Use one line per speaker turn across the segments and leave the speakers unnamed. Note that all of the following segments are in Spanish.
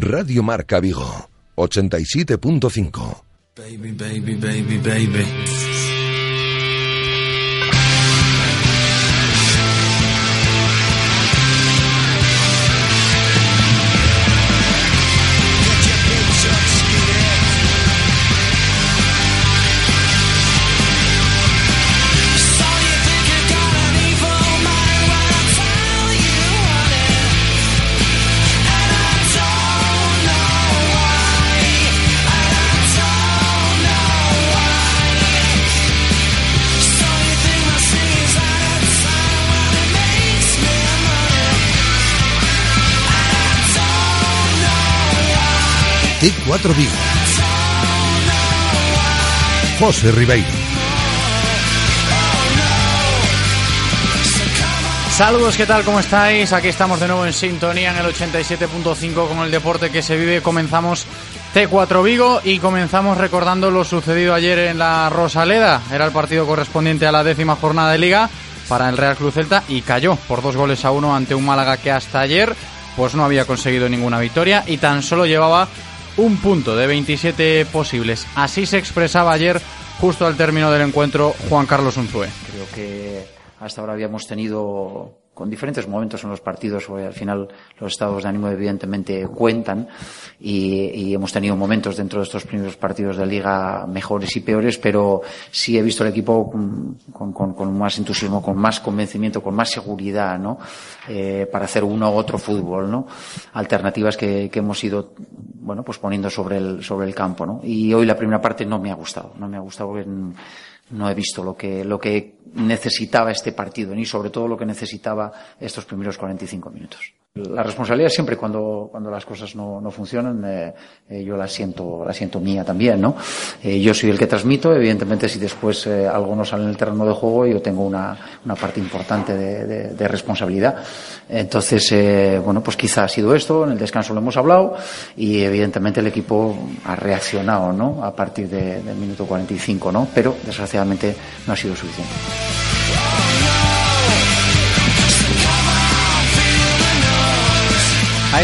Radio Marca Vigo, 87.5.
Baby, baby, baby, baby.
T4 Vigo. José Ribeiro.
Saludos, ¿qué tal? ¿Cómo estáis? Aquí estamos de nuevo en sintonía en el 87.5 con el deporte que se vive. Comenzamos T4 Vigo y comenzamos recordando lo sucedido ayer en la Rosaleda. Era el partido correspondiente a la décima jornada de liga para el Real Cruz Celta y cayó por dos goles a uno ante un Málaga que hasta ayer pues no había conseguido ninguna victoria y tan solo llevaba un punto de 27 posibles. Así se expresaba ayer, justo al término del encuentro, Juan Carlos Unzué.
Creo que hasta ahora habíamos tenido con diferentes momentos en los partidos, al final los estados de ánimo evidentemente cuentan y, y, hemos tenido momentos dentro de estos primeros partidos de liga mejores y peores, pero sí he visto el equipo con, con, con más entusiasmo, con más convencimiento, con más seguridad, ¿no? Eh, para hacer uno u otro fútbol, ¿no? Alternativas que, que hemos ido, bueno, pues poniendo sobre el, sobre el campo, ¿no? Y hoy la primera parte no me ha gustado, no me ha gustado en, no he visto lo que, lo que necesitaba este partido, ni sobre todo lo que necesitaba estos primeros 45 minutos. La responsabilidad siempre cuando, cuando las cosas no, no funcionan, eh, eh, yo la siento, la siento mía también, ¿no? Eh, yo soy el que transmito, evidentemente si después algo no sale en el terreno de juego, yo tengo una, una parte importante de, responsabilidad. Entonces, bueno, pues quizá ha sido esto, en el descanso lo hemos hablado, y evidentemente el equipo ha reaccionado, ¿no? A partir de, del minuto 45, ¿no? Pero desgraciadamente no ha sido suficiente.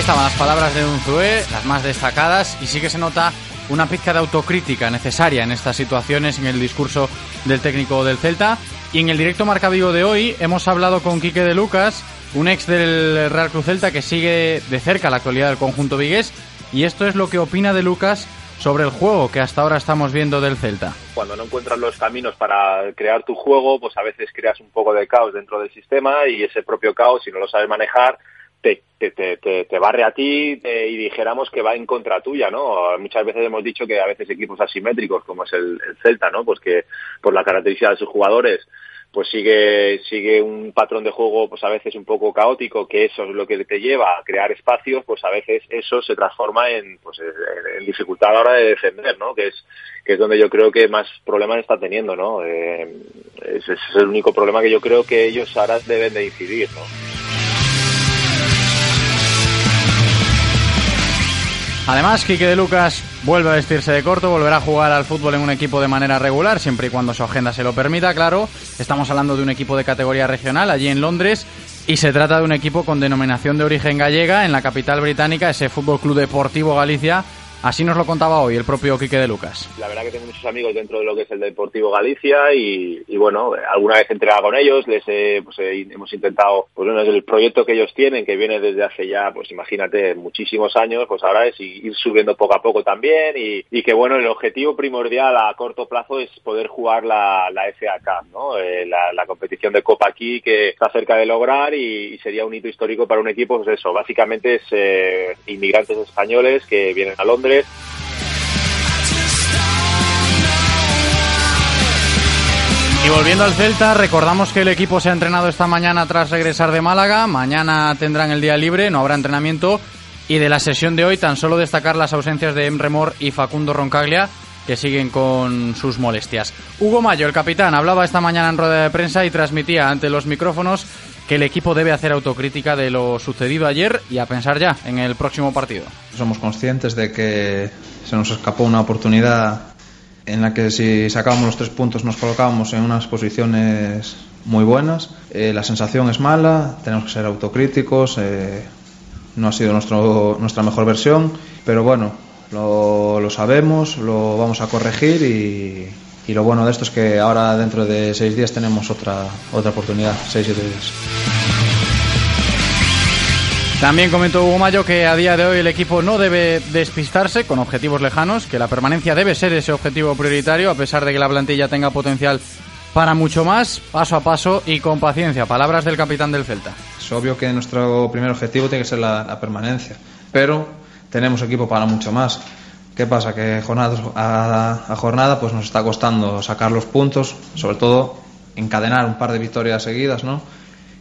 Estaban las palabras de Unzué, las más destacadas, y sí que se nota una pizca de autocrítica necesaria en estas situaciones en el discurso del técnico del Celta. Y en el directo Marca Vigo de hoy hemos hablado con Quique de Lucas, un ex del Real Cruz Celta que sigue de cerca la actualidad del conjunto vigués, y esto es lo que opina de Lucas sobre el juego que hasta ahora estamos viendo del Celta.
Cuando no encuentras los caminos para crear tu juego, pues a veces creas un poco de caos dentro del sistema y ese propio caos, si no lo sabes manejar, te, te, te, te, barre a ti y dijéramos que va en contra tuya, ¿no? Muchas veces hemos dicho que a veces equipos asimétricos, como es el, el Celta, ¿no? Pues que por la característica de sus jugadores, pues sigue sigue un patrón de juego pues a veces un poco caótico que eso es lo que te lleva a crear espacios pues a veces eso se transforma en pues en, dificultad a la hora de defender no que es que es donde yo creo que más problemas está teniendo no eh, ese es el único problema que yo creo que ellos ahora deben de incidir no
Además, Quique de Lucas vuelve a vestirse de corto, volverá a jugar al fútbol en un equipo de manera regular, siempre y cuando su agenda se lo permita, claro. Estamos hablando de un equipo de categoría regional allí en Londres y se trata de un equipo con denominación de origen gallega en la capital británica, ese Fútbol Club Deportivo Galicia. Así nos lo contaba hoy el propio Quique de Lucas.
La verdad que tengo muchos amigos dentro de lo que es el Deportivo Galicia y, bueno, alguna vez he entrenado con ellos, les he, pues, he, hemos intentado, pues bueno, el proyecto que ellos tienen, que viene desde hace ya, pues imagínate, muchísimos años, pues ahora es ir subiendo poco a poco también y, que bueno, el objetivo primordial a corto plazo es poder jugar la, la FA Cup, ¿no? Eh, la, competición de Copa aquí que está cerca de lograr y, y, sería un hito histórico para un equipo, pues eso, básicamente es eh, inmigrantes españoles que vienen a Londres
y volviendo al Celta, recordamos que el equipo se ha entrenado esta mañana tras regresar de Málaga. Mañana tendrán el día libre, no habrá entrenamiento. Y de la sesión de hoy, tan solo destacar las ausencias de Emre Mor y Facundo Roncaglia, que siguen con sus molestias. Hugo Mayo, el capitán, hablaba esta mañana en rueda de prensa y transmitía ante los micrófonos que el equipo debe hacer autocrítica de lo sucedido ayer y a pensar ya en el próximo partido.
Somos conscientes de que se nos escapó una oportunidad en la que si sacábamos los tres puntos nos colocábamos en unas posiciones muy buenas. Eh, la sensación es mala, tenemos que ser autocríticos, eh, no ha sido nuestro, nuestra mejor versión, pero bueno, lo, lo sabemos, lo vamos a corregir y, y lo bueno de esto es que ahora dentro de seis días tenemos otra, otra oportunidad, seis, siete días.
También comentó Hugo Mayo que a día de hoy el equipo no debe despistarse con objetivos lejanos, que la permanencia debe ser ese objetivo prioritario, a pesar de que la plantilla tenga potencial para mucho más, paso a paso y con paciencia. Palabras del capitán del Celta.
Es obvio que nuestro primer objetivo tiene que ser la, la permanencia, pero tenemos equipo para mucho más. ¿Qué pasa? Que jornada a, a, jornada pues nos está costando sacar los puntos, sobre todo encadenar un par de victorias seguidas, ¿no?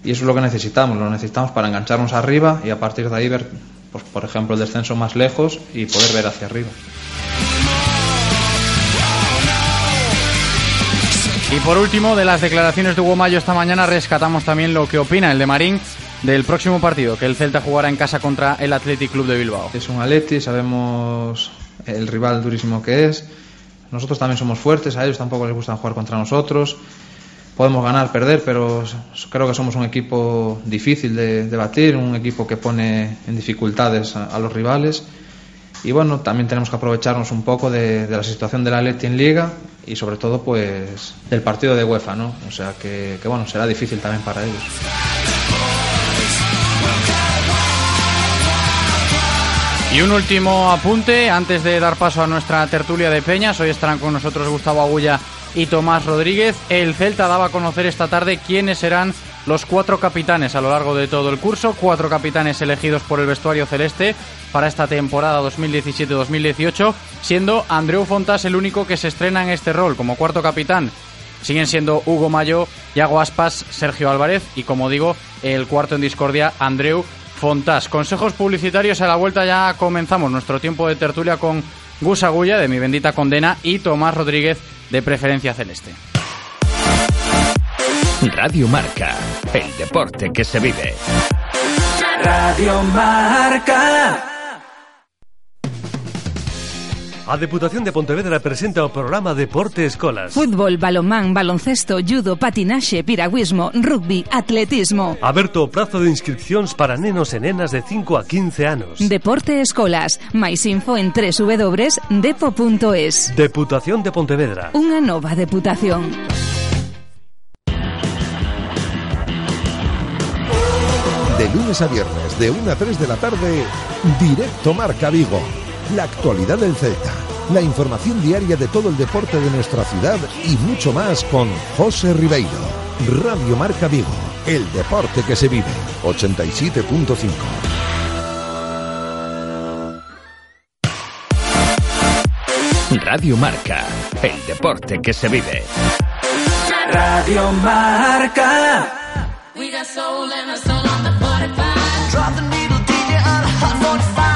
Y eso es lo que necesitamos, lo necesitamos para engancharnos arriba y a partir de ahí ver, pues, por ejemplo, el descenso más lejos y poder ver hacia arriba.
Y por último, de las declaraciones de Hugo Mayo esta mañana rescatamos también lo que opina el de Marín del próximo partido, que el Celta jugará en casa contra el Athletic Club de Bilbao.
Es un Atleti, sabemos el rival durísimo que es. Nosotros también somos fuertes, a ellos tampoco les gusta jugar contra nosotros. Podemos ganar, perder, pero creo que somos un equipo difícil de, de batir, un equipo que pone en dificultades a, a, los rivales. Y bueno, también tenemos que aprovecharnos un poco de, de la situación del Atleti en Liga y sobre todo pues del partido de UEFA, ¿no? O sea que, que bueno, será difícil también para ellos.
Y un último apunte antes de dar paso a nuestra tertulia de peñas. Hoy estarán con nosotros Gustavo Agulla y Tomás Rodríguez. El Celta daba a conocer esta tarde quiénes serán los cuatro capitanes a lo largo de todo el curso. Cuatro capitanes elegidos por el vestuario celeste para esta temporada 2017-2018, siendo Andreu Fontas el único que se estrena en este rol como cuarto capitán. Siguen siendo Hugo Mayo, Yago Aspas, Sergio Álvarez y, como digo, el cuarto en discordia, Andreu Fontas. Consejos publicitarios a la vuelta ya comenzamos nuestro tiempo de tertulia con Gus Agulla de Mi Bendita Condena y Tomás Rodríguez de Preferencia Celeste.
Radio Marca, el deporte que se vive.
Radio Marca.
A Deputación de Pontevedra presenta o programa Deporte Escolas.
Fútbol, balonmán, baloncesto, judo, patinaxe, piragüismo, rugby, atletismo.
Aberto o prazo de inscripcións para nenos e nenas de 5 a 15 anos.
Deporte Escolas. Mais info en www.depo.es.
Deputación de Pontevedra.
Unha nova deputación.
De lunes a viernes, de 1 a 3 de la tarde, Directo Marca Vigo. La actualidad del Celta, la información diaria de todo el deporte de nuestra ciudad y mucho más con José Ribeiro. Radio Marca Vigo, el deporte que se vive. 87.5.
Radio Marca, el deporte que se vive.
Radio Marca.
We got soul and a soul on the 45.
Drop the needle DJ on a hot 45.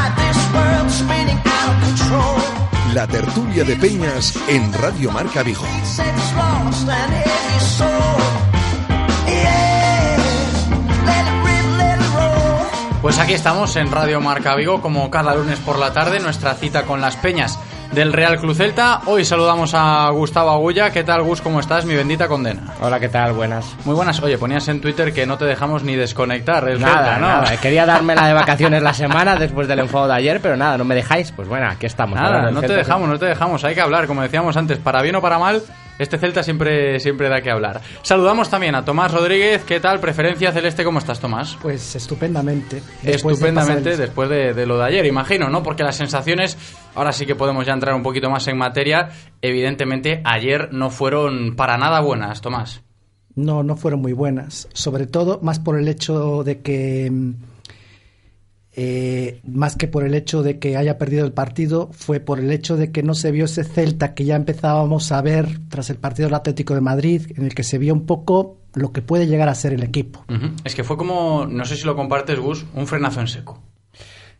La tertulia de Peñas en Radio Marca Vigo.
Pues aquí estamos en Radio Marca Vigo, como cada lunes por la tarde, nuestra cita con las peñas del Real Club Celta. Hoy saludamos a Gustavo Agulla. ¿Qué tal, Gus? ¿Cómo estás? Mi bendita condena.
Hola, ¿qué tal? Buenas.
Muy buenas. Oye, ponías en Twitter que no te dejamos ni desconectar el
Nada,
Celta, ¿no?
nada. Quería darme la de vacaciones la semana después del enfado de ayer, pero nada, no me dejáis. Pues bueno, aquí estamos.
Nada, no te dejamos, no te dejamos. Hay que hablar, como decíamos antes, para bien o para mal. Este Celta siempre, siempre da que hablar. Saludamos también a Tomás Rodríguez. ¿Qué tal? Preferencia celeste, ¿cómo estás, Tomás?
Pues estupendamente. Después de
Estupendamente después de, de lo de ayer, imagino, ¿no? Porque las sensaciones, ahora sí que podemos ya entrar un poquito más en materia. Evidentemente, ayer no fueron para nada buenas, Tomás.
No, no fueron muy buenas. Sobre todo, más por el hecho de que. Eh, más que por el hecho de que haya perdido el partido, fue por el hecho de que no se vio ese Celta que ya empezábamos a ver tras el partido del Atlético de Madrid, en el que se vio un poco lo que puede llegar a ser el equipo.
Es que fue como, no sé si lo compartes, Gus, un frenazo en seco.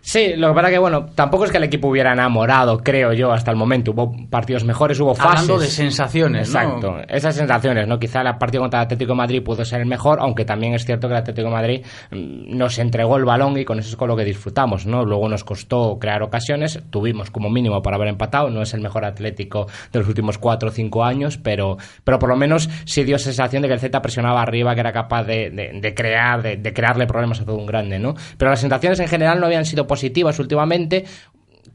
Sí, lo que pasa que, bueno, tampoco es que el equipo hubiera enamorado, creo yo, hasta el momento. Hubo partidos mejores, hubo fases.
Hablando de sensaciones, ¿no?
Exacto, esas sensaciones, ¿no? Quizá el partido contra el Atlético de Madrid pudo ser el mejor, aunque también es cierto que el Atlético de Madrid mm, nos entregó el balón y con eso es con lo que disfrutamos, ¿no? Luego nos costó crear ocasiones, tuvimos como mínimo para haber empatado, no es el mejor Atlético de los últimos cuatro o cinco años, pero, pero por lo menos sí dio sensación de que el Z presionaba arriba, que era capaz de, de- de crear, de, de crearle problemas a todo un grande, ¿no? Pero las sensaciones en general no habían sido positivas últimamente,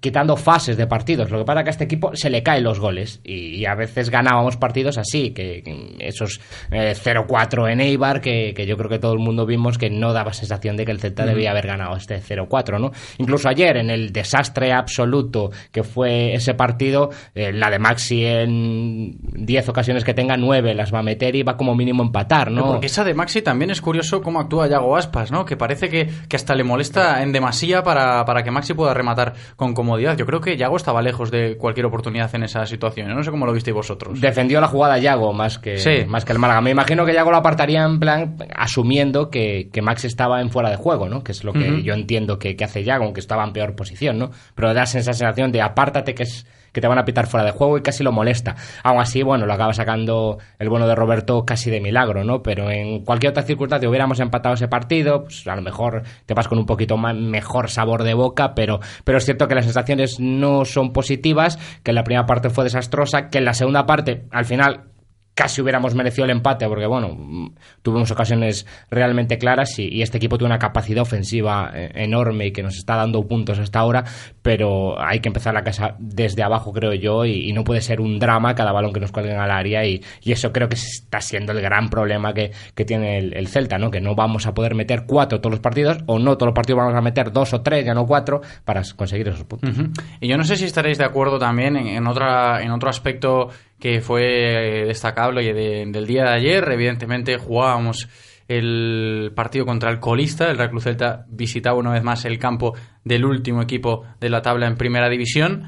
quitando fases de partidos. Lo que pasa es que a este equipo se le caen los goles y, a veces ganábamos partidos así, que, que esos eh, 0-4 en Eibar, que, que yo creo que todo el mundo vimos que no daba sensación de que el Celta debía haber ganado este 0-4, ¿no? Incluso ayer, en el desastre absoluto que fue ese partido, eh, la de Maxi en 10 ocasiones que tenga, 9 las va a meter y va como mínimo a empatar, ¿no?
Porque esa de Maxi también es curioso cómo actúa Yago Aspas, ¿no? Que parece que, que hasta le molesta en demasía para, para que Maxi pueda rematar con comodidad. Yo creo que Yago estaba lejos de cualquier oportunidad en esa situación. No sé cómo lo visteis vosotros.
defendió la jugada Yago más que,
Sí.
más que el Málaga. Me imagino que Yago lo apartaría en plan asumiendo que, que Max estaba en fuera de juego, ¿no? Que es lo que yo entiendo que, que hace Yago, aunque estaba en peor posición, ¿no? Pero da esa sensación de apártate que es que te van a pitar fuera de juego y casi lo molesta. Aún así, bueno, lo acaba sacando el bueno de Roberto casi de milagro, ¿no? Pero en cualquier otra circunstancia hubiéramos empatado ese partido, pues a lo mejor te vas con un poquito más, mejor sabor de boca, pero, pero es cierto que las sensaciones no son positivas, que la primera parte fue desastrosa, que en la segunda parte, al final, casi hubiéramos merecido el empate porque bueno tuvimos ocasiones realmente claras y, este equipo tiene una capacidad ofensiva eh, enorme y que nos está dando puntos hasta ahora pero hay que empezar la casa desde abajo creo yo y, no puede ser un drama cada balón que nos cuelguen al área y, y eso creo que está siendo el gran problema que, que tiene el, el Celta no que no vamos a poder meter cuatro todos los partidos o no todos los partidos vamos a meter dos o tres ya no cuatro para conseguir esos puntos.
Y yo no sé si estaréis de acuerdo también en, en otra, en otro aspecto que fue eh, destacable de- del día de ayer. Evidentemente jugábamos el partido contra el colista. El Real Celta visitaba una vez más el campo del último equipo de la tabla en primera división.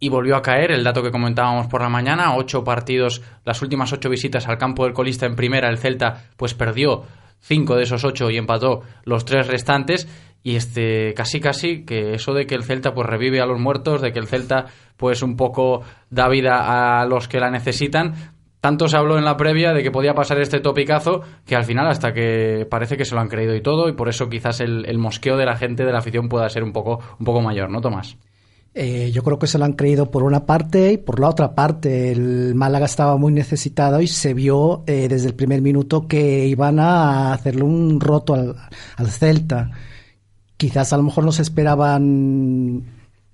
Y volvió a caer el dato que comentábamos por la mañana, ocho partidos, las últimas ocho visitas al campo del colista en primera, el Celta pues perdió cinco de esos ocho y empató los tres restantes. Y este, casi casi, que eso de que el Celta pues revive a los muertos, de que el Celta pues un poco da vida a los que la necesitan. Tanto se habló en la previa de que podía pasar este topicazo que al final hasta que parece que se lo han creído y todo y por eso quizás el, mosqueo de la gente de la afición pueda ser un poco, un poco mayor, ¿no, Tomás?
Eh, yo creo que se lo han creído por una parte y por la otra parte. El Málaga estaba muy necesitado y se vio eh, desde el primer minuto que iban a hacerle un roto al, al Celta. Quizás a lo mejor no se esperaban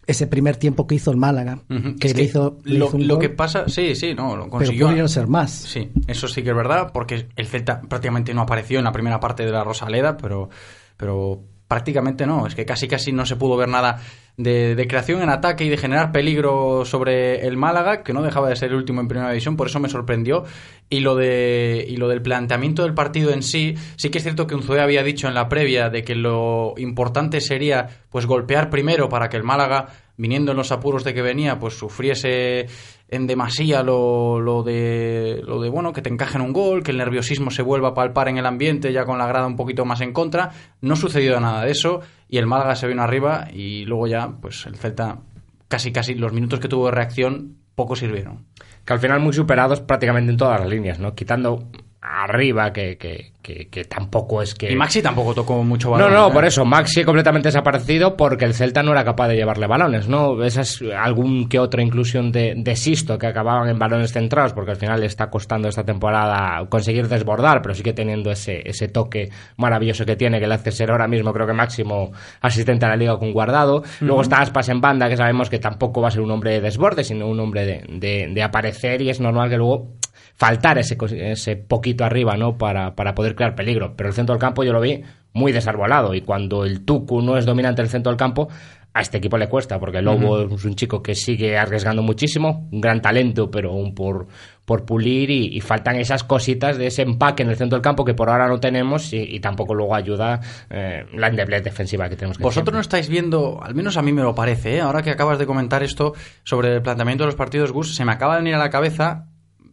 ese primer tiempo que hizo el Málaga. Que
Es
hizo,
lo,
hizo un
lo
gol,
que pasa, sí, sí, no, lo
pero
consiguió.
pudieron ser más.
Sí, eso sí que es verdad, porque el Celta prácticamente no apareció en la primera parte de la Rosaleda, pero, pero prácticamente no. Es que casi casi no se pudo ver nada de, de creación en ataque y de generar peligro sobre el Málaga, que no dejaba de ser el último en primera división, por eso me sorprendió. Y lo de y lo del planteamiento del partido en sí, sí que es cierto que Unzué había dicho en la previa de que lo importante sería pues golpear primero para que el Málaga viniendo en los apuros de que venía, pues sufriese en demasía lo, lo de lo de bueno que te encajen un gol, que el nerviosismo se vuelva a palpar en el ambiente ya con la grada un poquito más en contra. No sucedió nada de eso y el Málaga se vino arriba y luego ya pues el Celta casi casi los minutos que tuvo de reacción poco sirvieron.
que al final muy superados prácticamente en todas las líneas, ¿no? Quitando arriba, que, que, que, que tampoco es que...
Y Maxi tampoco tocó mucho
No,
balón.
no,
¿eh?
por eso, Maxi completamente desaparecido porque el Celta no era capaz de llevarle balones, ¿no? Esa es algún que otra inclusión de, de Sisto que acababan en balones centrados porque al final le está costando esta temporada conseguir desbordar, pero sigue teniendo ese, ese toque maravilloso que tiene que le hace ser ahora mismo creo que máximo asistente a la liga con guardado. Luego está Aspas en banda que sabemos que tampoco va a ser un hombre de desborde, sino un hombre de, de, de aparecer y es normal que luego faltar ese, ese poquito arriba, ¿no? Para, para poder crear peligro. Pero el centro del campo yo lo vi muy desarbolado y cuando el Tucu no es dominante del centro del campo, a este equipo le cuesta, porque el Lobo es un chico que sigue arriesgando muchísimo, un gran talento, pero aún por, por pulir y, y faltan esas cositas de ese empaque en el centro del campo que por ahora no tenemos y, y tampoco luego ayuda eh, la endeblez defensiva que tenemos que
Vosotros no estáis viendo, al menos a mí me lo parece, ¿eh? ahora que acabas de comentar esto sobre el planteamiento de los partidos, Gus, se me acaba de venir a la cabeza,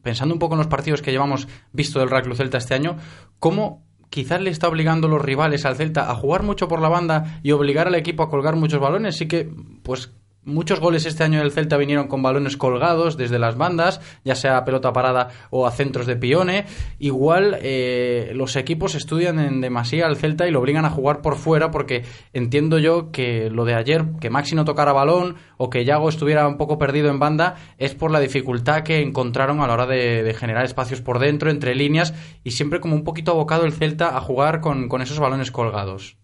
pensando un poco en los partidos que llevamos visto del Club Celta este año, cómo quizás le está obligando los rivales al Celta a jugar mucho por la banda y obligar al equipo a colgar muchos balones. Sí que, pues Muchos goles este año del Celta vinieron con balones colgados desde las bandas, ya sea a pelota parada o a centros de pione. Igual eh, los equipos estudian en demasía al Celta y lo obligan a jugar por fuera porque entiendo yo que lo de ayer, que Maxi no tocara balón o que Yago estuviera un poco perdido en banda, es por la dificultad que encontraron a la hora de, generar espacios por dentro, entre líneas y siempre como un poquito abocado el Celta a jugar con esos balones colgados.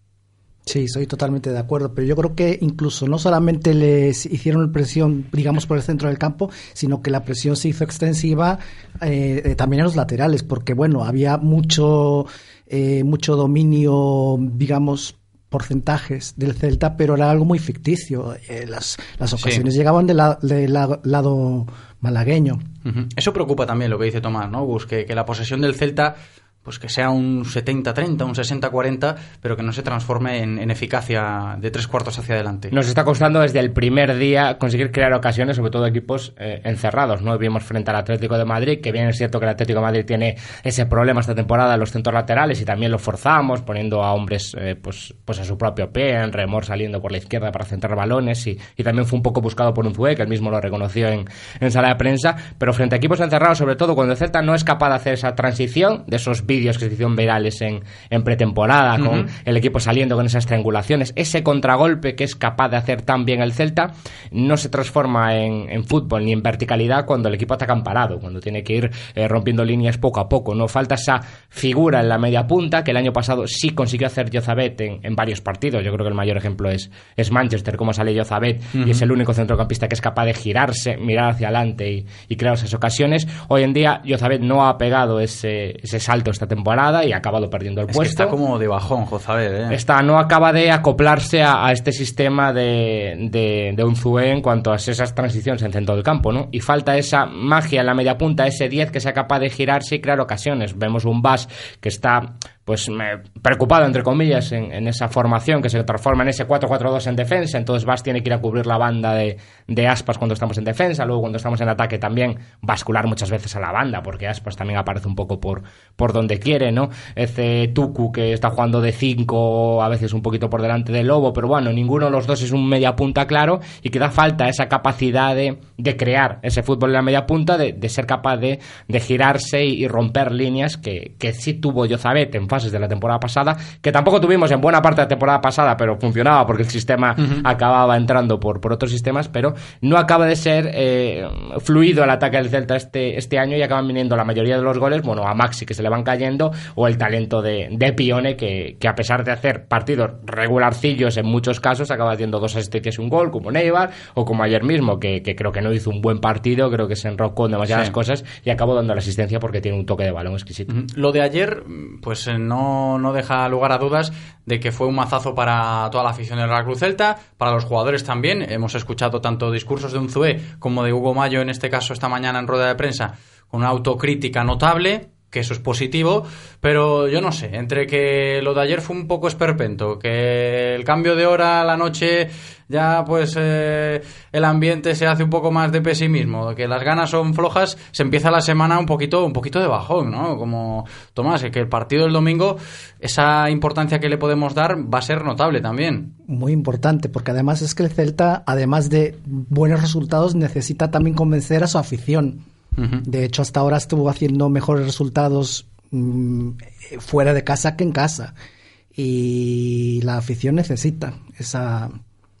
Sí, soy totalmente de acuerdo, pero yo creo que incluso no solamente les hicieron presión, digamos, por el centro del campo, sino que la presión se hizo extensiva eh, eh, también en los laterales, porque bueno, había mucho, eh, mucho dominio, digamos, porcentajes del Celta, pero era algo muy ficticio. Eh, las, las ocasiones llegaban del la- la- lado malagueño.
Eso preocupa también lo que dice Tomás, ¿no? Gus? Que, que la posesión del Celta, pues que sea un 70-30, un 60-40, pero que no se transforme en, en eficacia de tres cuartos hacia adelante.
Nos está costando desde el primer día conseguir crear ocasiones, sobre todo equipos eh, encerrados, ¿no? Vimos frente al Atlético de Madrid, que bien es cierto que el Atlético de Madrid tiene ese problema esta temporada en los centros laterales y también lo forzamos, poniendo a hombres eh, pues, pues a su propio pie, en remor saliendo por la izquierda para centrar balones y, y también fue un poco buscado por un Zue, que él mismo lo reconoció en, en sala de prensa, pero frente a equipos encerrados, sobre todo cuando el Celta no es capaz de hacer esa transición de esos vídeos que se hicieron virales en, en pretemporada, con el equipo saliendo con esas triangulaciones, ese contragolpe que es capaz de hacer tan bien el Celta, no se transforma en, en fútbol ni en verticalidad cuando el equipo ataca amparado, cuando tiene que ir eh, rompiendo líneas poco a poco. No falta esa figura en la media punta que el año pasado sí consiguió hacer Jozabet en, en varios partidos. Yo creo que el mayor ejemplo es, es Manchester, cómo sale Jozabet
Ujú.
y es el único centrocampista que es capaz de girarse, mirar hacia adelante y, y crear esas ocasiones. Hoy en día Jozabet no ha pegado ese, ese salto esta temporada y ha acabado perdiendo el
Es que
puesto
está como de bajón, Jozabed, ¿eh?
está, no acaba de acoplarse a, a este sistema de, de, de Unzué en cuanto a esas transiciones en centro del campo, ¿no? Y falta esa magia en la media punta, ese 10 que sea capaz de girarse y crear ocasiones. Vemos un Bas que está pues me- preocupado entre comillas en, en esa formación que se transforma en ese 4-4-2 en defensa entonces Bas tiene que ir a cubrir la banda de, de Aspas cuando estamos en defensa luego cuando estamos en ataque también bascular muchas veces a la banda porque Aspas también aparece un poco por, por donde quiere ¿no? ese Tuku que está jugando de 5 a veces un poquito por delante del Lobo pero bueno ninguno de los dos es un media punta claro y que da falta esa capacidad de, de crear ese fútbol en la media punta de, de ser capaz de, girarse y, y romper líneas que, que sí tuvo Yozabet en fases de la temporada pasada, que tampoco tuvimos en buena parte de la temporada pasada, pero funcionaba porque el sistema
Ujú.
acababa entrando por, por otros sistemas, pero no acaba de ser eh, fluido el ataque del Celta este, este año y acaban viniendo la mayoría de los goles, bueno, a Maxi que se le van cayendo, o el talento de, de Pione que, que a pesar de hacer partidos regularcillos en muchos casos, acaba haciendo dos asistencias y un gol, como Neibar, o como ayer mismo, que, que creo que no hizo un buen partido, creo que se enrocó en demasiadas
Sí.
cosas y acabó dando la asistencia porque tiene un toque de balón exquisito.
Ujú. Lo de ayer, pues eh, no, no deja lugar a dudas de que fue un mazazo para toda la afición del Real Cruz Celta, para los jugadores también. Hemos escuchado tanto discursos de Unzué como de Hugo Mayo, en este caso esta mañana en rueda de prensa, con una autocrítica notable, que eso es positivo, pero yo no sé, entre que lo de ayer fue un poco esperpento, que el cambio de hora a la noche ya pues eh, el ambiente se hace un poco más de pesimismo, que las ganas son flojas, se empieza la semana un poquito un poquito de bajón, ¿no? Como Tomás, que el partido del domingo esa importancia que le podemos dar va a ser notable también.
Muy importante, porque además es que el Celta, además de buenos resultados, necesita también convencer a su afición. De hecho, hasta ahora estuvo haciendo mejores resultados mm, fuera de casa que en casa. Y la afición necesita esa...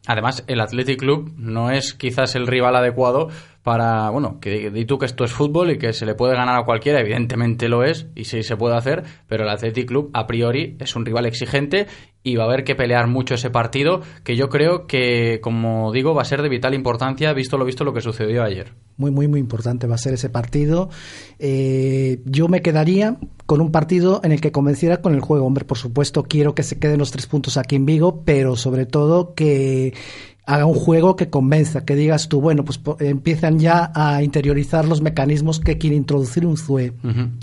Además, el Athletic Club no es quizás el rival adecuado para, bueno, que di tú que esto es fútbol y que se le puede ganar a cualquiera, evidentemente lo es, y sí se puede hacer, pero el Athletic Club a priori es un rival exigente y va a haber que pelear mucho ese partido, que yo creo que, como digo, va a ser de vital importancia, visto lo visto lo que sucedió ayer.
Muy, muy, muy importante va a ser ese partido. Eh, yo me quedaría con un partido en el que convenciera con el juego. Hombre, por supuesto, quiero que se queden los tres puntos aquí en Vigo, pero sobre todo que haga un juego que convenza, que digas tú, bueno, pues empiezan ya a interiorizar los mecanismos que quiere introducir un ZUE.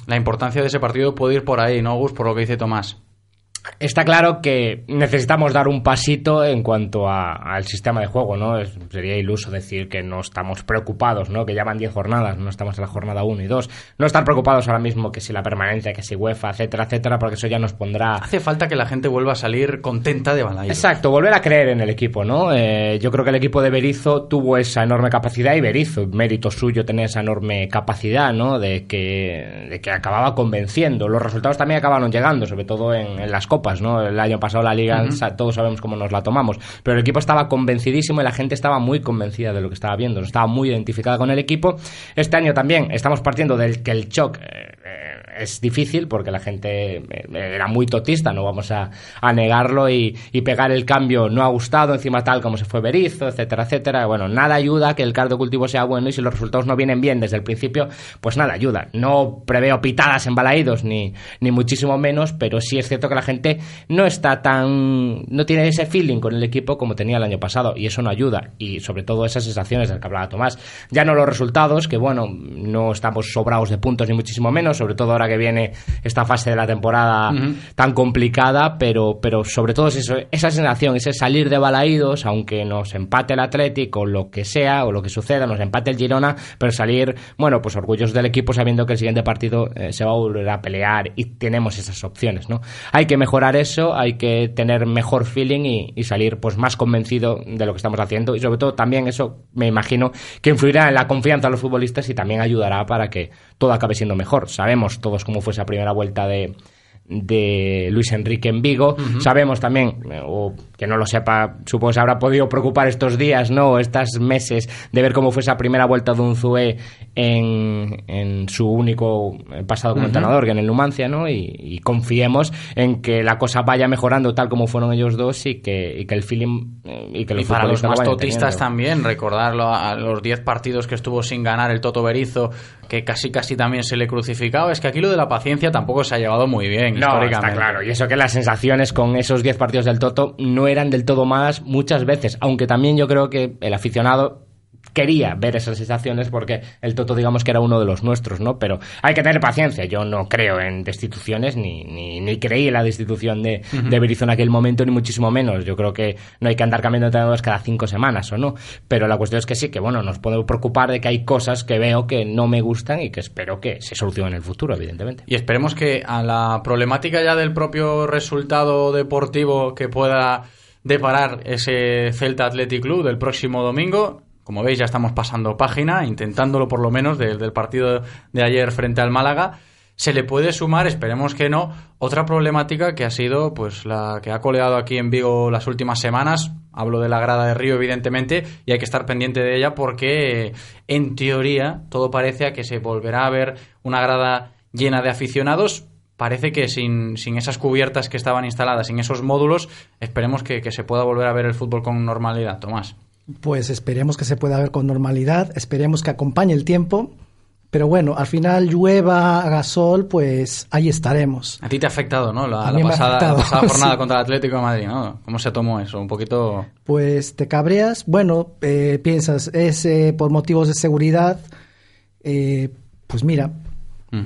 La importancia de ese partido puede ir por ahí, ¿no, Gus? Por lo que dice Tomás.
Está claro que necesitamos dar un pasito en cuanto a- al sistema de juego, ¿no? Es- sería iluso decir que no estamos preocupados, ¿no? Que ya van 10 jornadas, no estamos en la jornada 1 y 2. No estar preocupados ahora mismo que si la permanencia, que si UEFA, etcétera, etcétera, porque eso ya nos pondrá...
Hace falta que la gente vuelva a salir contenta de Balaídos.
Exacto, volver a creer en el equipo, ¿no? Eh, yo creo que el equipo de Berizzo tuvo esa enorme capacidad y Berizzo, mérito suyo tener esa enorme capacidad, ¿no? De que, de que acababa convenciendo. Los resultados también acabaron llegando, sobre todo en, en las copas, ¿no? El año pasado la liga, todos sabemos cómo nos la tomamos, pero el equipo estaba convencidísimo y la gente estaba muy convencida de lo que estaba viendo, estaba muy identificada con el equipo. Este año también estamos partiendo del que el shock eh, es difícil porque la gente eh, era muy totista, no vamos a, a negarlo y, pegar el cambio no ha gustado, encima tal como se fue Berizzo, etcétera, etcétera. Bueno, nada ayuda a que el caldo cultivo sea bueno y si los resultados no vienen bien desde el principio, pues nada ayuda. No preveo pitadas en balaídos ni, ni muchísimo menos, pero sí es cierto que la gente no está tan, no tiene ese feeling con el equipo como tenía el año pasado y eso no ayuda y sobre todo esas sensaciones del que hablaba Tomás. Ya no los resultados, que bueno, no estamos sobrados de puntos ni muchísimo menos, sobre todo ahora viene esta fase de la temporada tan complicada, pero, pero sobre todo es eso, esa sensación, ese salir de balaídos, aunque nos empate el Atlético, lo que sea, o lo que suceda, nos empate el Girona, pero salir, bueno, pues orgullosos del equipo sabiendo que el siguiente partido eh, se va a volver a pelear y tenemos esas opciones, ¿no? Hay que mejorar eso, hay que tener mejor feeling y, y salir pues más convencido de lo que estamos haciendo y sobre todo también eso me imagino que influirá en la confianza de los futbolistas y también ayudará para que todo acabe siendo mejor. Sabemos todos cómo fue esa primera vuelta de de Luis Enrique en Vigo. Sabemos también, eh, o que no lo sepa, supongo que se habrá podido preocupar estos días, ¿no? Estos meses de ver cómo fue esa primera vuelta de Unzué en, en su único eh, pasado como entrenador, que en el Numancia, ¿no? Y, y confiemos en que la cosa vaya mejorando tal como fueron ellos dos y que, y que el feeling eh, y que
Y
los
para los más totistas
teniendo.
también, recordarlo a los 10 partidos que estuvo sin ganar el Toto Berizo, que casi casi también se le crucificaba. Es que aquí lo de la paciencia tampoco se ha llevado muy bien,
No,
históricamente.
está claro. Y eso que las sensaciones con esos 10 partidos del Toto no eran del todo malas muchas veces. Aunque también yo creo que el aficionado quería ver esas sensaciones porque el Toto digamos que era uno de los nuestros, ¿no? Pero hay que tener paciencia. Yo no creo en destituciones ni, ni, ni creí en la destitución de, de Berizzo en aquel momento ni muchísimo menos. Yo creo que no hay que andar cambiando de entrenadores cada cinco semanas o no. Pero la cuestión es que sí, que bueno, nos podemos preocupar de que hay cosas que veo que no me gustan y que espero que se solucionen en el futuro, evidentemente.
Y esperemos que a la problemática ya del propio resultado deportivo que pueda deparar ese Celta Athletic Club del próximo domingo, como veis ya estamos pasando página, intentándolo por lo menos del, partido de ayer frente al Málaga. Se le puede sumar, esperemos que no, otra problemática que ha sido pues la que ha coleado aquí en Vigo las últimas semanas. Hablo de la grada de Río, evidentemente, y hay que estar pendiente de ella porque, en teoría, todo parece a que se volverá a ver una grada llena de aficionados. Parece que sin, sin esas cubiertas que estaban instaladas, sin esos módulos, esperemos que, que se pueda volver a ver el fútbol con normalidad, Tomás.
Pues esperemos que se pueda ver con normalidad, esperemos que acompañe el tiempo, pero bueno, al final llueva, haga sol, pues ahí estaremos.
A ti te ha afectado, ¿no? La, pasada, la
afectado,
pasada jornada
sí.
contra el Atlético de Madrid, ¿no? ¿Cómo se tomó eso? Un poquito...
Pues te cabreas, bueno, eh, piensas, es eh, por motivos de seguridad, eh, pues mira,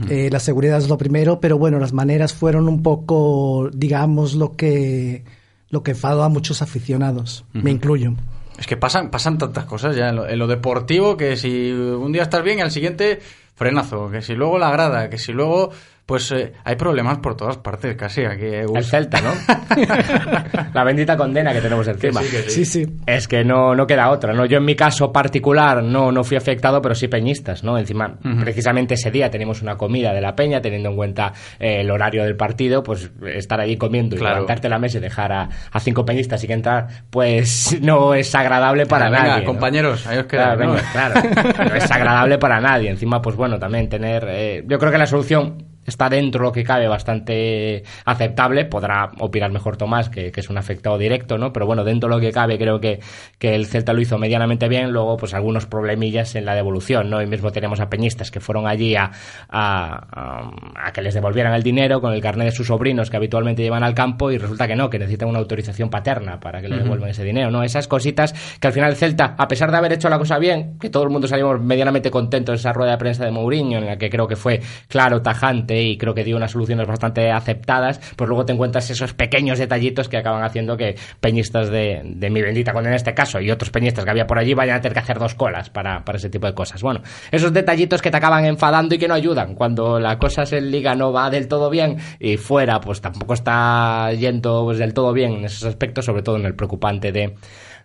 eh, la seguridad es lo primero, pero bueno, las maneras fueron un poco, digamos, lo que, lo que enfadó a muchos aficionados, me incluyo.
Es que pasan, pasan tantas cosas ya en lo, en lo deportivo que si un día estás bien y al siguiente frenazo, que si luego la grada, que si luego pues eh, hay problemas por todas partes casi aquí. eh,
El Celta, ¿no? la bendita condena que tenemos encima.
sí, que
Sí, sí.
Es que no, no queda otra, ¿no? Yo en mi caso particular no, no fui afectado, pero sí peñistas, ¿no? Encima, precisamente ese día teníamos una comida de la peña, teniendo en cuenta eh, el horario del partido, pues estar allí comiendo y
Claro.
levantarte la mesa y dejar a, a cinco peñistas y que entrar, pues no es agradable para
Venga,
nadie. ¿no?
compañeros, ahí os quedáis,
Claro, claro. No es agradable para nadie. Encima, pues bueno, también tener. eh, yo creo que la solución está dentro de lo que cabe bastante aceptable. Podrá opinar mejor Tomás, que, que es un afectado directo, ¿no? Pero bueno, dentro de lo que cabe, creo que, que el Celta lo hizo medianamente bien. Luego, pues algunos problemillas en la devolución, ¿no? Y mismo tenemos a peñistas que fueron allí a, a, a- a que les devolvieran el dinero con el carnet de sus sobrinos que habitualmente llevan al campo y resulta que no, que necesitan una autorización paterna para que le devuelvan ese dinero, ¿no? Esas cositas que al final el Celta, a pesar de haber hecho la cosa bien, que todo el mundo salimos medianamente contentos de esa rueda de prensa de Mourinho, en la que creo que fue claro, tajante y creo que dio unas soluciones bastante aceptadas, pues luego te encuentras esos pequeños detallitos que acaban haciendo que peñistas de, de mi bendita con en este caso y otros peñistas que había por allí vayan a tener que hacer dos colas para, para ese tipo de cosas. Bueno, esos detallitos que te acaban enfadando y que no ayudan cuando la cosa en liga no va del todo bien y fuera pues tampoco está yendo pues, del todo bien en esos aspectos, sobre todo en el preocupante de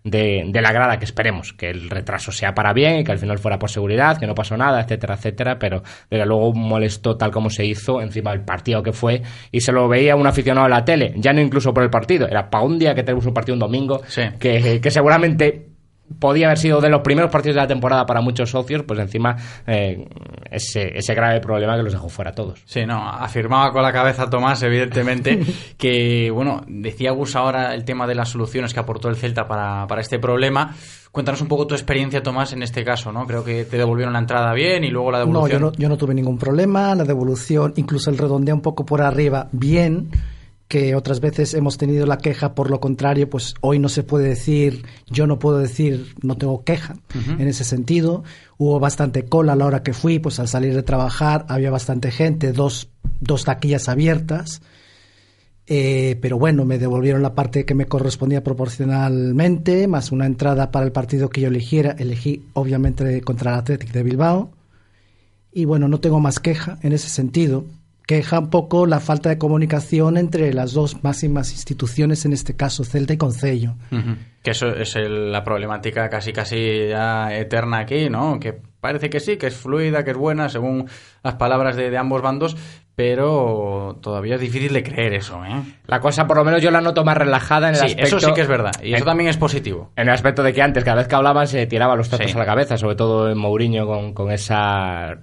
de, de, la grada, que esperemos que el retraso sea para bien y que al final fuera por seguridad, que no pasó nada, etcétera, etcétera, pero desde luego molestó tal como se hizo encima del partido que fue y se lo veía un aficionado a la tele, ya no incluso por el partido, era para un día que tenemos un partido un domingo, que, que seguramente podía haber sido de los primeros partidos de la temporada para muchos socios, pues encima eh, ese, ese, grave problema que los dejó fuera a todos.
Sí, no, afirmaba con la cabeza Tomás, evidentemente, que, bueno, decía Gus ahora el tema de las soluciones que aportó el Celta para, para este problema. Cuéntanos un poco tu experiencia, Tomás, en este caso, ¿no? Creo que te devolvieron la entrada bien y luego la devolución.
No, yo no, yo no tuve ningún problema, la devolución, incluso el redondeo un poco por arriba, bien que otras veces hemos tenido la queja por lo contrario, pues hoy no se puede decir, yo no puedo decir, no tengo queja en ese sentido. Hubo bastante cola a la hora que fui, pues al salir de trabajar había bastante gente, dos, dos taquillas abiertas. Eh, pero bueno, me devolvieron la parte que me correspondía proporcionalmente, más una entrada para el partido que yo eligiera. Elegí obviamente contra el Athletic de Bilbao. Y bueno, no tengo más queja en ese sentido queja un poco la falta de comunicación entre las dos máximas instituciones, en este caso Celta y Concello.
Uh -huh. Que eso es el, la problemática casi casi ya eterna aquí, ¿no? Que parece que sí, que es fluida, que es buena, según las palabras de, de ambos bandos, pero todavía es difícil de creer eso, ¿eh?
La cosa, por lo menos, yo la noto más relajada en el
sí,
aspecto...
eso sí que es verdad, y eso también es positivo.
En el aspecto de que antes, cada vez que hablaban, se tiraba los tratos sí. a la cabeza, sobre todo en Mourinho con, con esa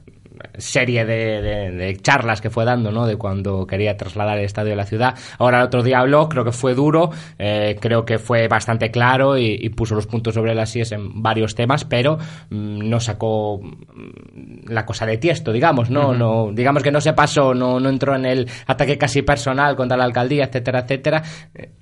serie de, de, de, charlas que fue dando, ¿no? De cuando quería trasladar el estadio de la ciudad. Ahora el otro día habló, creo que fue duro, eh, creo que fue bastante claro y, y, puso los puntos sobre las IES en varios temas, pero mmm, no sacó mm, la cosa de tiesto, digamos, ¿no? Uh -huh. no digamos que no se pasó, no, no entró en el ataque casi personal contra la alcaldía, etcétera, etcétera.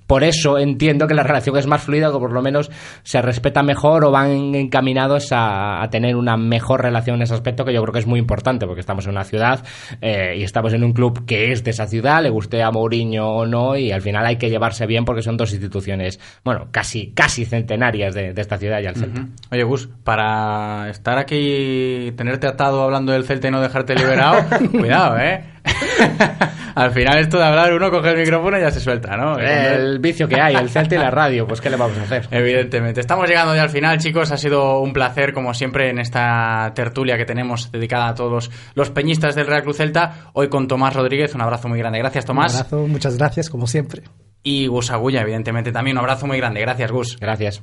Por eso entiendo que la relación es más fluida, o por lo menos se respeta mejor o van encaminados a, a tener una mejor relación en ese aspecto que yo creo que es muy importante porque estamos en una ciudad eh, y estamos en un club que es de esa ciudad, le guste a Mourinho o no, y al final hay que llevarse bien porque son dos instituciones, bueno, casi, casi centenarias de, de esta ciudad y al Celta. Uh
-huh. Oye, Gus, para estar aquí, tenerte atado hablando del Celta y no dejarte liberado, cuidado, ¿eh? Al final esto de hablar, uno coge el micrófono y ya se suelta, ¿no?
El vicio que hay, el Celta y la radio, pues ¿qué le vamos a hacer?
Evidentemente. Estamos llegando ya al final, chicos. Ha sido un placer, como siempre, en esta tertulia que tenemos dedicada a todos los, los peñistas del Real Cruz Celta. Hoy con Tomás Rodríguez. Un abrazo muy grande. Gracias, Tomás.
Un abrazo, muchas gracias, como siempre.
Y Gus Agulla, evidentemente, también. Un abrazo muy grande. Gracias, Gus.
Gracias.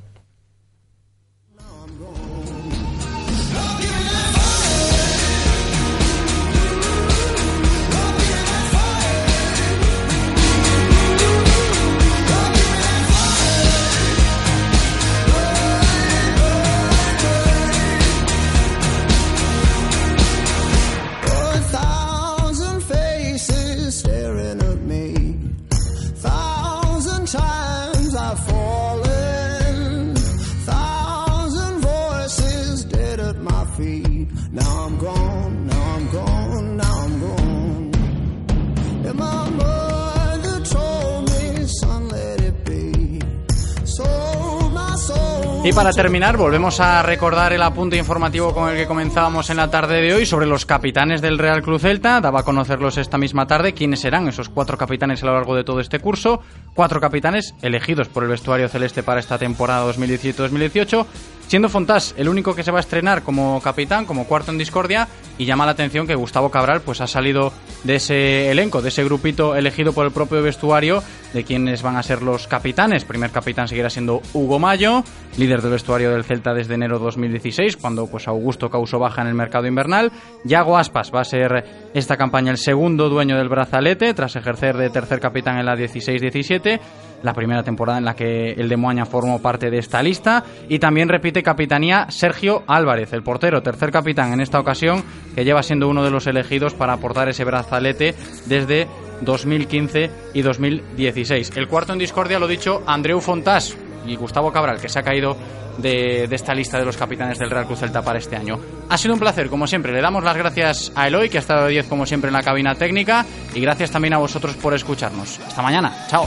Y para terminar, volvemos a recordar el apunte informativo con el que comenzábamos en la tarde de hoy sobre los capitanes del Real Cruz Celta. Daba a conocerlos esta misma tarde. ¿Quiénes serán esos cuatro capitanes a lo largo de todo este curso? Cuatro capitanes elegidos por el vestuario celeste para esta temporada 2017-2018. Siendo Fontás el único que se va a estrenar como capitán, como cuarto en discordia, y llama la atención que Gustavo Cabral pues ha salido de ese elenco, de ese grupito elegido por el propio vestuario, de quienes van a ser los capitanes. Primer capitán seguirá siendo Hugo Mayo, líder del vestuario del Celta desde enero 2016, cuando pues Augusto causó baja en el mercado invernal. Yago Aspas va a ser esta campaña el segundo dueño del brazalete, tras ejercer de tercer capitán en la 16-17 la primera temporada en la que el de Moaña formó parte de esta lista. Y también repite capitanía Sergio Álvarez, el portero, tercer capitán en esta ocasión, que lleva siendo uno de los elegidos para aportar ese brazalete desde 2015 y 2016. El cuarto en discordia, lo dicho, Andreu Fontás, y Gustavo Cabral, que se ha caído de, de esta lista de los capitanes del Real Cruz Celta para este año. Ha sido un placer, como siempre. Le damos las gracias a Eloy, que ha estado de 10 como siempre en la cabina técnica, y gracias también a vosotros por escucharnos. Hasta mañana. Chao.